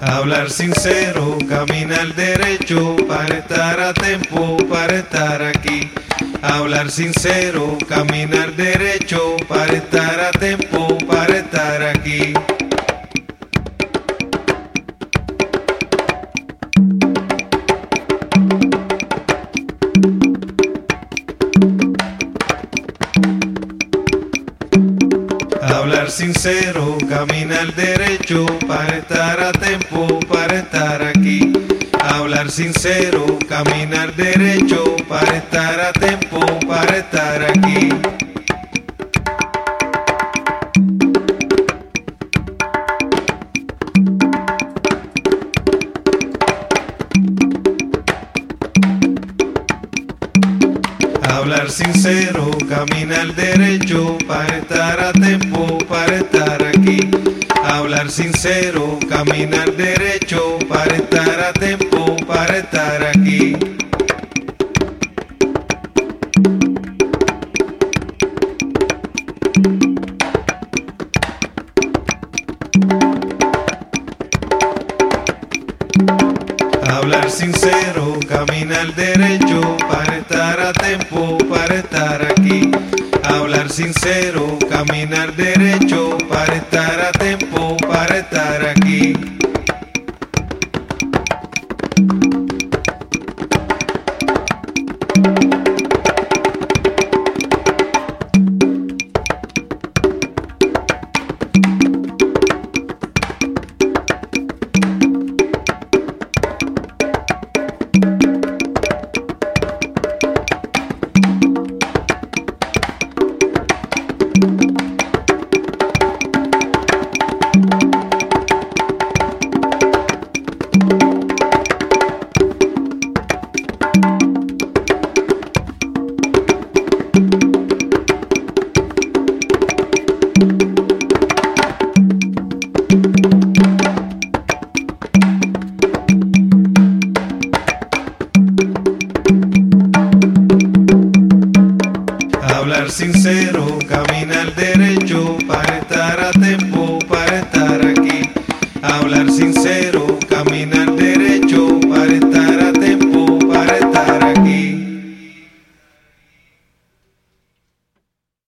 Hablar sincero, caminar derecho, para estar a tiempo, para estar aquí. Hablar sincero, caminar derecho, para estar a tiempo, para estar aquí. Hablar sincero, caminar derecho, para estar a tiempo, para estar aquí. Hablar sincero, caminar derecho, para estar a tiempo, para estar aquí. Hablar sincero, caminar derecho, para estar a tiempo, para estar aquí. Hablar sincero, caminar derecho, para estar a tiempo, para estar aquí. sincero, caminar derecho para estar a tiempo, para estar aquí. Hablar sincero, caminar derecho para estar a tiempo, para estar aquí. Hablar sincero, caminar derecho para estar a tiempo, para estar aquí. Hablar sincero, caminar